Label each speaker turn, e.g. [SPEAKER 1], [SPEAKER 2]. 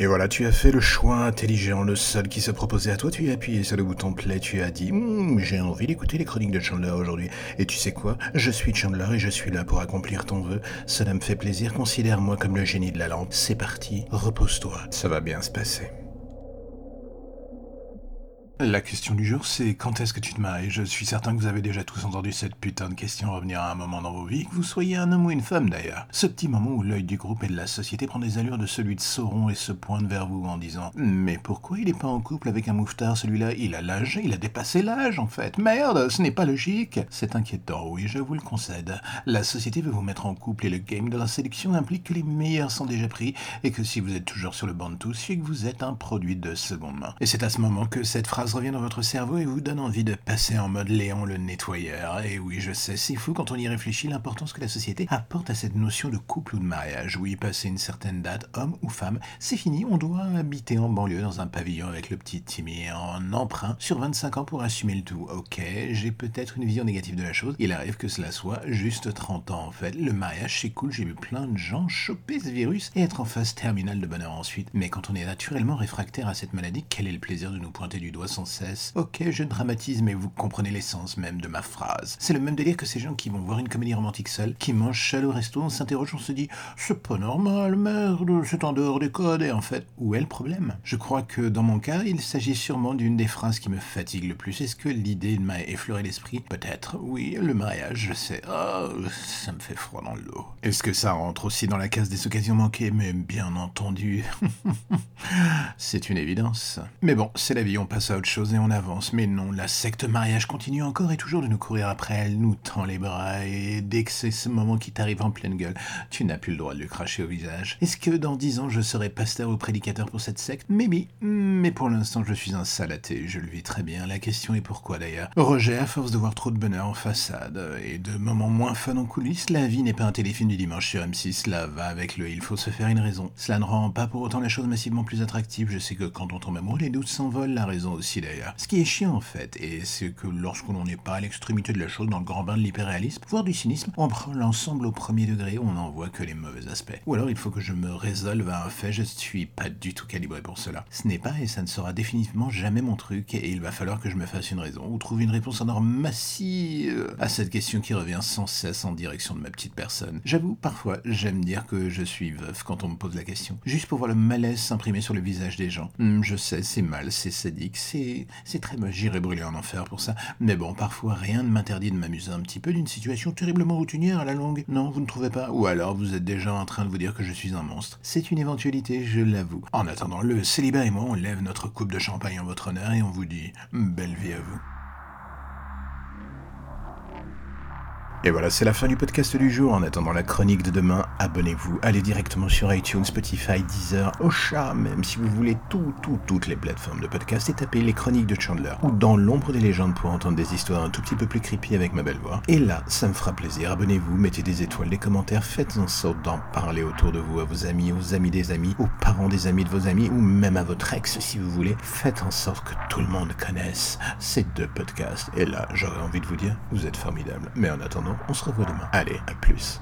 [SPEAKER 1] Et voilà, tu as fait le choix intelligent, le seul qui se proposait à toi, tu as appuyé sur le bouton play, tu as dit Hum, j'ai envie d'écouter les chroniques de Chandler aujourd'hui. Et tu sais quoi? Je suis Chandler et je suis là pour accomplir ton vœu. Cela me fait plaisir, considère-moi comme le génie de la lampe. C'est parti, repose-toi, ça va bien se passer. La question du jour, c'est quand est-ce que tu te maries? Je suis certain que vous avez déjà tous entendu cette putain de question revenir à un moment dans vos vies, que vous soyez un homme ou une femme d'ailleurs. Ce petit moment où l'œil du groupe et de la société prend des allures de celui de Sauron et se pointe vers vous en disant Mais pourquoi il est pas en couple avec un mouffetard celui-là? Il a l'âge, il a dépassé l'âge en fait. Merde, ce n'est pas logique. C'est inquiétant, oui, je vous le concède. La société veut vous mettre en couple et le game de la sélection implique que les meilleurs sont déjà pris et que si vous êtes toujours sur le banc de tous, c'est que vous êtes un produit de seconde main. Et c'est à ce moment que cette phrase revient dans votre cerveau et vous donne envie de passer en mode Léon le nettoyeur. Et oui, je sais, c'est fou quand on y réfléchit l'importance que la société apporte à cette notion de couple ou de mariage. Oui, passer une certaine date, homme ou femme, c'est fini, on doit habiter en banlieue dans un pavillon avec le petit Timmy en emprunt sur 25 ans pour assumer le tout. Ok, j'ai peut-être une vision négative de la chose, il arrive que cela soit juste 30 ans en fait. Le mariage c'est cool, j'ai vu plein de gens choper ce virus et être en phase terminale de bonheur ensuite. Mais quand on est naturellement réfractaire à cette maladie, quel est le plaisir de nous pointer du doigt cesse Ok, je dramatise, mais vous comprenez l'essence même de ma phrase. C'est le même délire que ces gens qui vont voir une comédie romantique seule, qui mangent chat au resto, on s'interroge, on se dit c'est pas normal, merde, c'est en dehors des codes, et en fait, où est le problème? Je crois que dans mon cas, il s'agit sûrement d'une des phrases qui me fatigue le plus. Est-ce que l'idée m'a effleuré l'esprit? Peut-être, oui, le mariage, je sais. Oh, ça me fait froid dans le dos. Est-ce que ça rentre aussi dans la case des occasions manquées? Mais bien entendu. c'est une évidence. Mais bon, c'est la vie, on passe à autre chose et on avance. Mais non, la secte mariage continue encore et toujours de nous courir après elle, nous tend les bras et dès que c'est ce moment qui t'arrive en pleine gueule, tu n'as plus le droit de lui cracher au visage. Est-ce que dans dix ans je serai pasteur ou prédicateur pour cette secte? Maybe. Mais pour l'instant je suis un salaté, je le vis très bien. La question est pourquoi d'ailleurs? Roger, à force de voir trop de bonheur en façade et de moments moins fun en coulisses, la vie n'est pas un téléfilm du dimanche sur M6, cela va avec le il faut se faire une raison. Cela ne rend pas pour autant la chose massivement plus attractive. Je sais que quand on tombe amoureux, les doutes s'envolent, la raison aussi d'ailleurs. Ce qui est chiant en fait, et c'est que lorsque l'on n'est pas à l'extrémité de la chose dans le grand bain de l'hyperréalisme, voire du cynisme, on prend l'ensemble au premier degré, on n'en voit que les mauvais aspects. Ou alors il faut que je me résolve à un fait, je suis pas du tout calibré pour cela. Ce n'est pas et ça ne sera définitivement jamais mon truc, et il va falloir que je me fasse une raison, ou trouve une réponse en or massive à cette question qui revient sans cesse en direction de ma petite personne. J'avoue, parfois, j'aime dire que je suis veuf quand on me pose la question, juste pour voir le malaise s'imprimer sur le visage des gens. Hmm, je sais, c'est mal, c'est sadique, c'est c'est très moche, j'irai brûler en enfer pour ça. Mais bon, parfois rien ne m'interdit de m'amuser un petit peu d'une situation terriblement routinière à la longue. Non, vous ne trouvez pas? Ou alors vous êtes déjà en train de vous dire que je suis un monstre. C'est une éventualité, je l'avoue. En attendant, le célibat et moi, on lève notre coupe de champagne en votre honneur et on vous dit belle vie à vous. Et voilà, c'est la fin du podcast du jour. En attendant la chronique de demain, abonnez-vous, allez directement sur iTunes, Spotify, Deezer, Ocha, même si vous voulez tout, tout, toutes les plateformes de podcast et tapez les chroniques de Chandler ou dans l'ombre des légendes pour entendre des histoires un tout petit peu plus creepy avec ma belle voix. Et là, ça me fera plaisir. Abonnez-vous, mettez des étoiles, des commentaires, faites en sorte d'en parler autour de vous, à vos amis, aux amis des amis, aux parents des amis de vos amis ou même à votre ex si vous voulez. Faites en sorte que tout le monde connaisse ces deux podcasts. Et là, j'aurais envie de vous dire, vous êtes formidables. Mais en attendant, on se revoit demain. Allez, à plus.